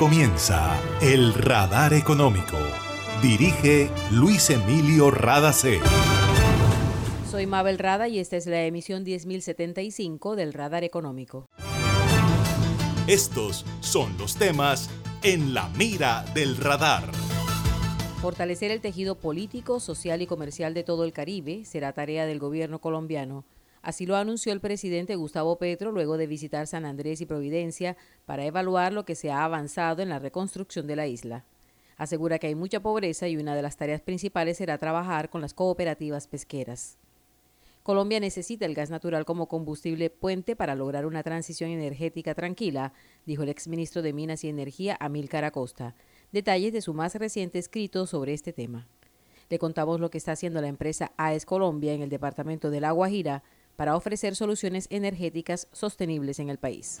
comienza El Radar Económico. Dirige Luis Emilio Radacé. Soy Mabel Rada y esta es la emisión 10075 del Radar Económico. Estos son los temas en la mira del radar. Fortalecer el tejido político, social y comercial de todo el Caribe será tarea del gobierno colombiano. Así lo anunció el presidente Gustavo Petro luego de visitar San Andrés y Providencia para evaluar lo que se ha avanzado en la reconstrucción de la isla. Asegura que hay mucha pobreza y una de las tareas principales será trabajar con las cooperativas pesqueras. Colombia necesita el gas natural como combustible puente para lograr una transición energética tranquila, dijo el exministro de Minas y Energía Amílcar Acosta. Detalles de su más reciente escrito sobre este tema. Le contamos lo que está haciendo la empresa AES Colombia en el departamento de La Guajira para ofrecer soluciones energéticas sostenibles en el país.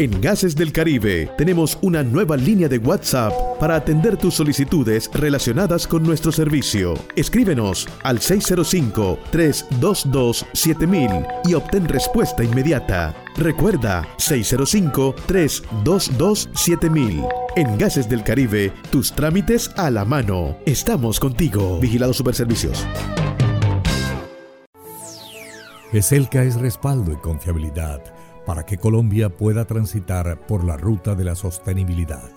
En Gases del Caribe tenemos una nueva línea de WhatsApp para atender tus solicitudes relacionadas con nuestro servicio. Escríbenos al 605-322-7000 y obtén respuesta inmediata. Recuerda 605-322-7000. En Gases del Caribe, tus trámites a la mano. Estamos contigo. Vigilado Superservicios. GESELCA es respaldo y confiabilidad para que Colombia pueda transitar por la ruta de la sostenibilidad.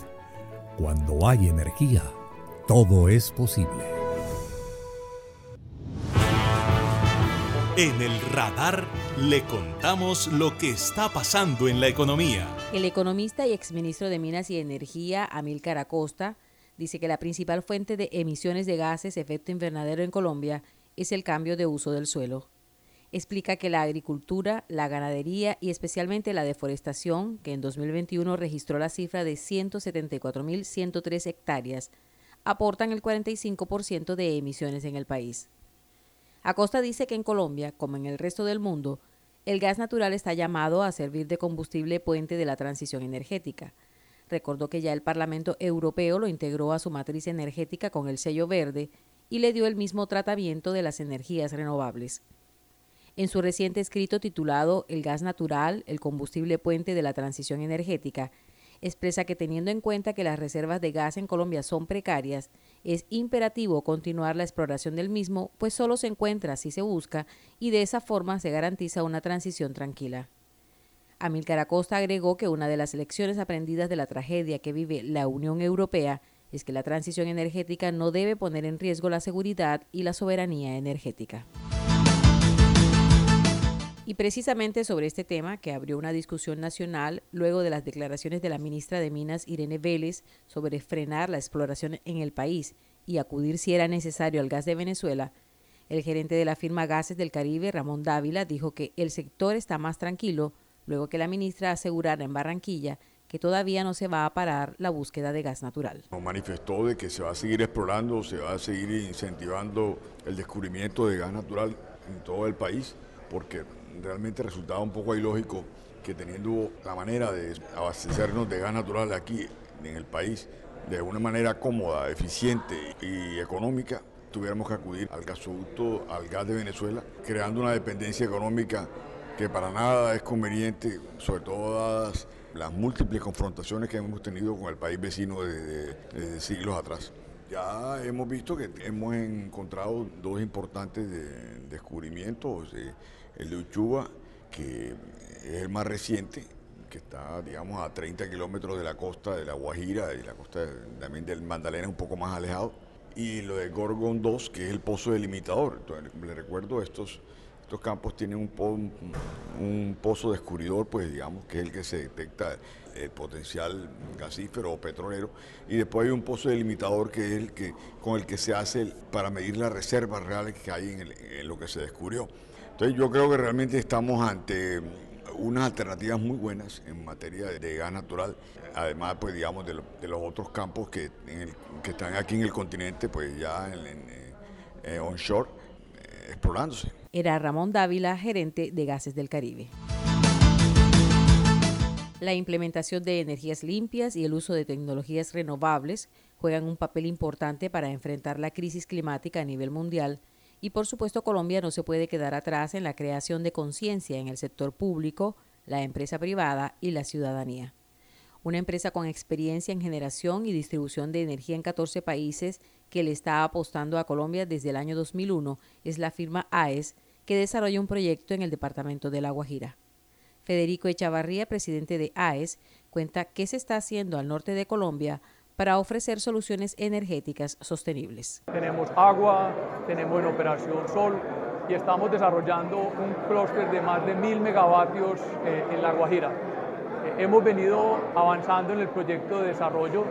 Cuando hay energía, todo es posible. En el radar le contamos lo que está pasando en la economía. El economista y exministro de Minas y Energía, Amílcar Acosta, dice que la principal fuente de emisiones de gases efecto invernadero en Colombia es el cambio de uso del suelo explica que la agricultura, la ganadería y especialmente la deforestación, que en 2021 registró la cifra de 174.103 hectáreas, aportan el 45% de emisiones en el país. Acosta dice que en Colombia, como en el resto del mundo, el gas natural está llamado a servir de combustible puente de la transición energética. Recordó que ya el Parlamento Europeo lo integró a su matriz energética con el sello verde y le dio el mismo tratamiento de las energías renovables. En su reciente escrito titulado El gas natural, el combustible puente de la transición energética, expresa que teniendo en cuenta que las reservas de gas en Colombia son precarias, es imperativo continuar la exploración del mismo, pues solo se encuentra si se busca y de esa forma se garantiza una transición tranquila. Amílcar Acosta agregó que una de las lecciones aprendidas de la tragedia que vive la Unión Europea es que la transición energética no debe poner en riesgo la seguridad y la soberanía energética. Y precisamente sobre este tema, que abrió una discusión nacional luego de las declaraciones de la ministra de Minas, Irene Vélez, sobre frenar la exploración en el país y acudir si era necesario al gas de Venezuela, el gerente de la firma Gases del Caribe, Ramón Dávila, dijo que el sector está más tranquilo luego que la ministra asegurara en Barranquilla que todavía no se va a parar la búsqueda de gas natural. Manifestó de que se va a seguir explorando, se va a seguir incentivando el descubrimiento de gas natural en todo el país, porque realmente resultaba un poco ilógico que teniendo la manera de abastecernos de gas natural aquí en el país de una manera cómoda, eficiente y económica, tuviéramos que acudir al gasoducto, al gas de Venezuela, creando una dependencia económica que para nada es conveniente, sobre todo dadas las múltiples confrontaciones que hemos tenido con el país vecino desde, siglos atrás. Ya hemos visto que hemos encontrado dos importantes descubrimientos. Eh, el de Uchuba, que es el más reciente, que está, digamos, a 30 kilómetros de la costa de la Guajira y la costa también del Magdalena, un poco más alejado. Y lo de Gorgon 2, que es el pozo delimitador. Entonces, le recuerdo, estos, estos campos tienen un, un, pozo descubridor, pues digamos, que es el que se detecta el potencial gasífero o petrolero. Y después hay un pozo delimitador que es el que, con el que se hace para medir las reservas reales que hay en, en lo que se descubrió. Entonces yo creo que realmente estamos ante unas alternativas muy buenas en materia de gas natural, además pues digamos de, los otros campos que, que están aquí en el continente pues ya eh, onshore eh, explorándose. Era Ramón Dávila, gerente de Gases del Caribe. La implementación de energías limpias y el uso de tecnologías renovables juegan un papel importante para enfrentar la crisis climática a nivel mundial y por supuesto Colombia no se puede quedar atrás en la creación de conciencia en el sector público, la empresa privada y la ciudadanía. Una empresa con experiencia en generación y distribución de energía en 14 países que le está apostando a Colombia desde el año 2001 es la firma AES, que desarrolla un proyecto en el departamento de La Guajira. Federico Echavarría, presidente de AES, cuenta qué se está haciendo al norte de Colombia para ofrecer soluciones energéticas sostenibles. Tenemos agua, tenemos en operación sol y estamos desarrollando un clúster de más de mil megavatios eh, en La Guajira. Eh, hemos venido avanzando en el proyecto de desarrollo,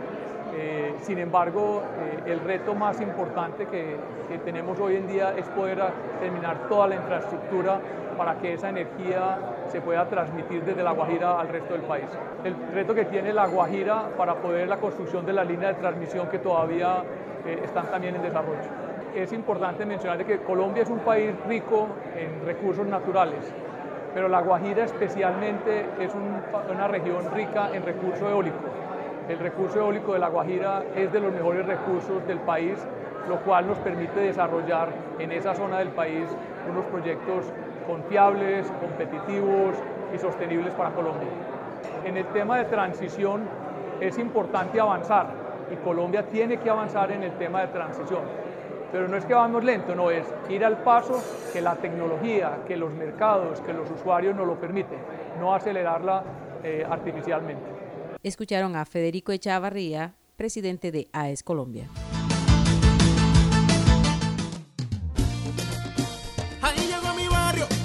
eh, sin embargo, el reto más importante que, que tenemos hoy en día es poder terminar toda la infraestructura para que esa energía se pueda transmitir desde La Guajira al resto del país. El reto que tiene La Guajira para poder la construcción de la línea de transmisión que todavía eh, están también en desarrollo. Es importante mencionar que Colombia es un país rico en recursos naturales, pero La Guajira especialmente es una región rica en recurso eólico. El recurso eólico de La Guajira es de los mejores recursos del país, lo cual nos permite desarrollar en esa zona del país unos proyectos confiables, competitivos y sostenibles para Colombia. En el tema de transición es importante avanzar y Colombia tiene que avanzar en el tema de transición. Pero no es que vamos lento, no es ir al paso que la tecnología, que los mercados, que los usuarios nos lo permiten, no acelerarla eh, artificialmente. Escucharon a Federico Echavarría, presidente de AES Colombia.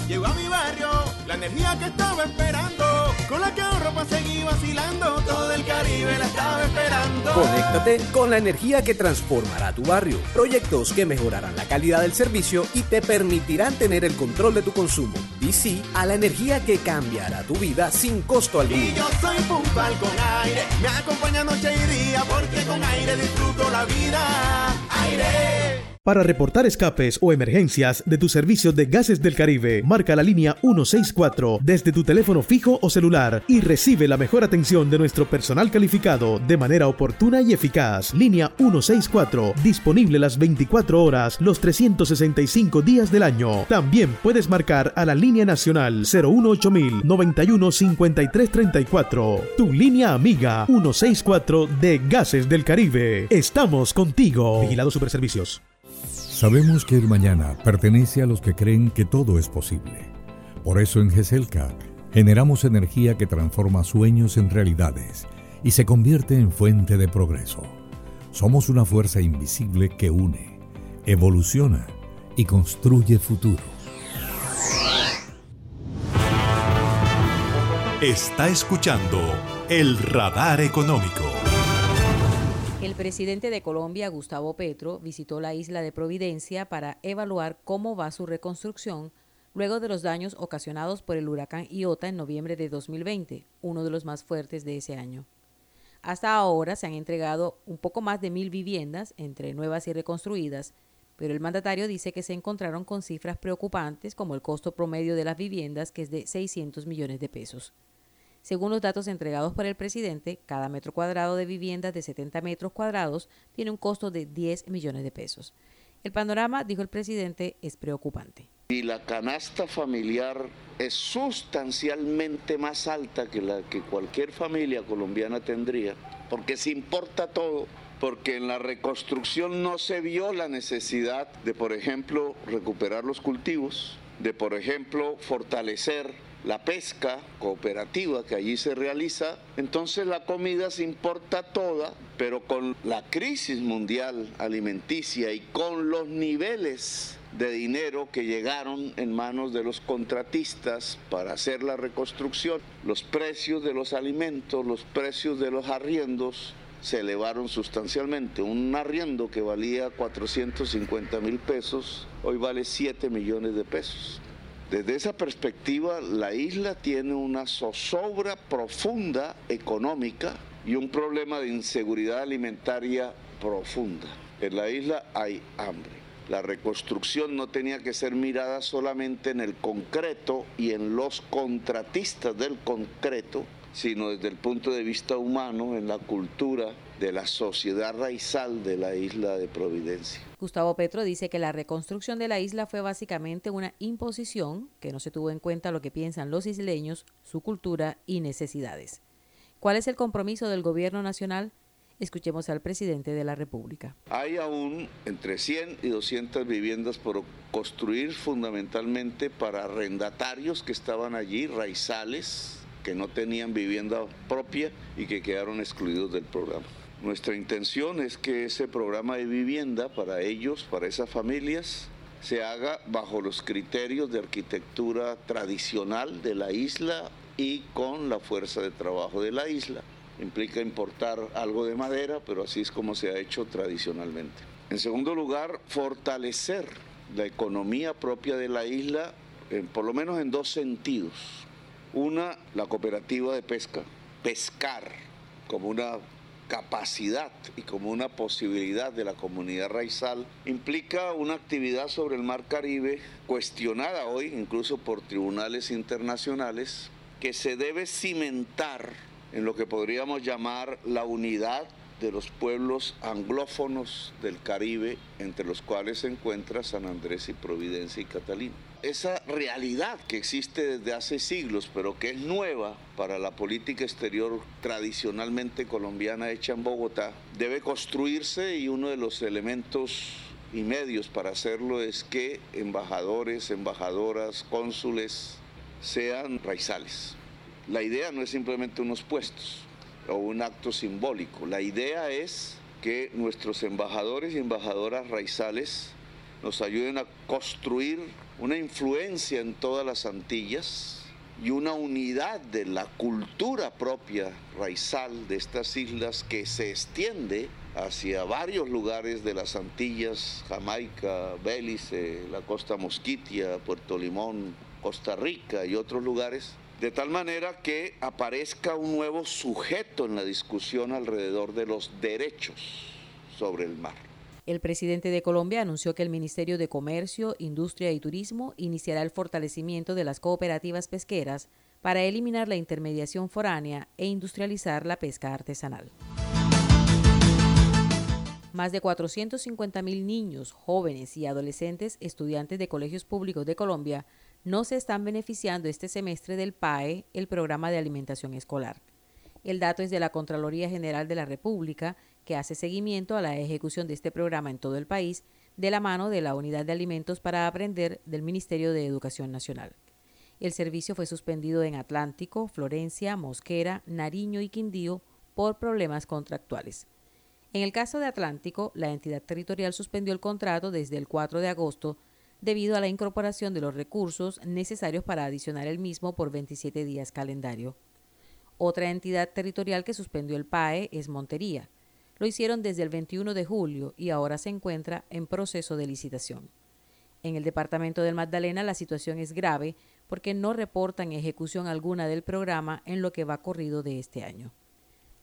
Llegó a mi barrio la energía que estaba esperando, con la que ahorro para seguir vacilando, todo el Caribe la estaba esperando. Conéctate con la energía que transformará tu barrio, proyectos que mejorarán la calidad del servicio y te permitirán tener el control de tu consumo. Y sí a la energía que cambiará tu vida sin costo alguno. Y yo soy puntual con aire, me acompaña noche y día, porque con aire disfruto la vida. Aire. Para reportar escapes o emergencias de tu servicio de gases del Caribe, marca la línea 164 desde tu teléfono fijo o celular y recibe la mejor atención de nuestro personal calificado de manera oportuna y eficaz. Línea 164, disponible las 24 horas, los 365 días del año. También puedes marcar a la línea nacional 018000 91 Tu línea amiga 164 de Gases del Caribe. Estamos contigo. Vigilado Superservicios. Sabemos que el mañana pertenece a los que creen que todo es posible. Por eso en GESELCA generamos energía que transforma sueños en realidades y se convierte en fuente de progreso. Somos una fuerza invisible que une, evoluciona y construye futuro. Está escuchando el radar económico. El presidente de Colombia, Gustavo Petro, visitó la isla de Providencia para evaluar cómo va su reconstrucción luego de los daños ocasionados por el huracán Iota en noviembre de 2020, uno de los más fuertes de ese año. Hasta ahora se han entregado un poco más de mil viviendas, entre nuevas y reconstruidas, pero el mandatario dice que se encontraron con cifras preocupantes como el costo promedio de las viviendas, que es de 600 millones de pesos. Según los datos entregados por el presidente, cada metro cuadrado de viviendas de 70 metros cuadrados tiene un costo de 10 millones de pesos. El panorama, dijo el presidente, es preocupante. Y la canasta familiar es sustancialmente más alta que la que cualquier familia colombiana tendría, porque se importa todo, porque en la reconstrucción no se vio la necesidad de, por ejemplo, recuperar los cultivos, de, por ejemplo, fortalecer la pesca cooperativa que allí se realiza, entonces la comida se importa toda, pero con la crisis mundial alimenticia y con los niveles de dinero que llegaron en manos de los contratistas para hacer la reconstrucción, los precios de los alimentos, los precios de los arriendos se elevaron sustancialmente. Un arriendo que valía 450 mil pesos, hoy vale 7 millones de pesos. Desde esa perspectiva, la isla tiene una zozobra profunda económica y un problema de inseguridad alimentaria profunda. En la isla hay hambre. La reconstrucción no tenía que ser mirada solamente en el concreto y en los contratistas del concreto, sino desde el punto de vista humano, en la cultura de la sociedad raizal de la isla de Providencia. Gustavo Petro dice que la reconstrucción de la isla fue básicamente una imposición, que no se tuvo en cuenta lo que piensan los isleños, su cultura y necesidades. ¿Cuál es el compromiso del gobierno nacional? Escuchemos al presidente de la República. Hay aún entre 100 y 200 viviendas por construir fundamentalmente para arrendatarios que estaban allí, raizales, que no tenían vivienda propia y que quedaron excluidos del programa. Nuestra intención es que ese programa de vivienda para ellos, para esas familias, se haga bajo los criterios de arquitectura tradicional de la isla y con la fuerza de trabajo de la isla implica importar algo de madera, pero así es como se ha hecho tradicionalmente. En segundo lugar, fortalecer la economía propia de la isla, por lo menos en dos sentidos. Una, la cooperativa de pesca, pescar como una capacidad y como una posibilidad de la comunidad raizal implica una actividad sobre el mar Caribe cuestionada hoy incluso por tribunales internacionales que se debe cimentar en lo que podríamos llamar la unidad de los pueblos anglófonos del Caribe, entre los cuales se encuentra San Andrés y Providencia y Catalina. Esa realidad que existe desde hace siglos, pero que es nueva para la política exterior tradicionalmente colombiana hecha en Bogotá, debe construirse y uno de los elementos y medios para hacerlo es que embajadores, embajadoras, cónsules sean raizales la idea no es simplemente unos puestos o un acto simbólico. La idea es que nuestros embajadores y embajadoras raizales nos ayuden a construir una influencia en todas las Antillas y una unidad de la cultura propia raizal de estas islas que se extiende hacia varios lugares de las Antillas, Jamaica, Bélice, la costa Mosquitia, Puerto Limón, Costa Rica y otros lugares de tal manera que aparezca un nuevo sujeto en la discusión alrededor de los derechos sobre el mar. El presidente de Colombia anunció que el Ministerio de Comercio, Industria y Turismo iniciará el fortalecimiento de las cooperativas pesqueras para eliminar la intermediación foránea e industrializar la pesca artesanal. Más de 450 mil niños, jóvenes y adolescentes estudiantes de colegios públicos de Colombia no se están beneficiando este semestre del PAE, el programa de alimentación escolar. El dato es de la Contraloría General de la República, que hace seguimiento a la ejecución de este programa en todo el país, de la mano de la Unidad de Alimentos para Aprender del Ministerio de Educación Nacional. El servicio fue suspendido en Atlántico, Florencia, Mosquera, Nariño y Quindío por problemas contractuales. En el caso de Atlántico, la entidad territorial suspendió el contrato desde el 4 de agosto debido a la incorporación de los recursos necesarios para adicionar el mismo por 27 días calendario. Otra entidad territorial que suspendió el PAE es Montería. Lo hicieron desde el 21 de julio y ahora se encuentra en proceso de licitación. En el departamento del Magdalena la situación es grave porque no reportan ejecución alguna del programa en lo que va corrido de este año.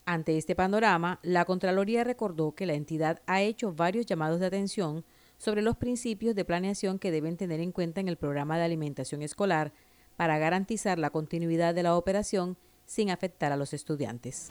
Ante este panorama, la Contraloría recordó que la entidad ha hecho varios llamados de atención sobre los principios de planeación que deben tener en cuenta en el programa de alimentación escolar para garantizar la continuidad de la operación sin afectar a los estudiantes.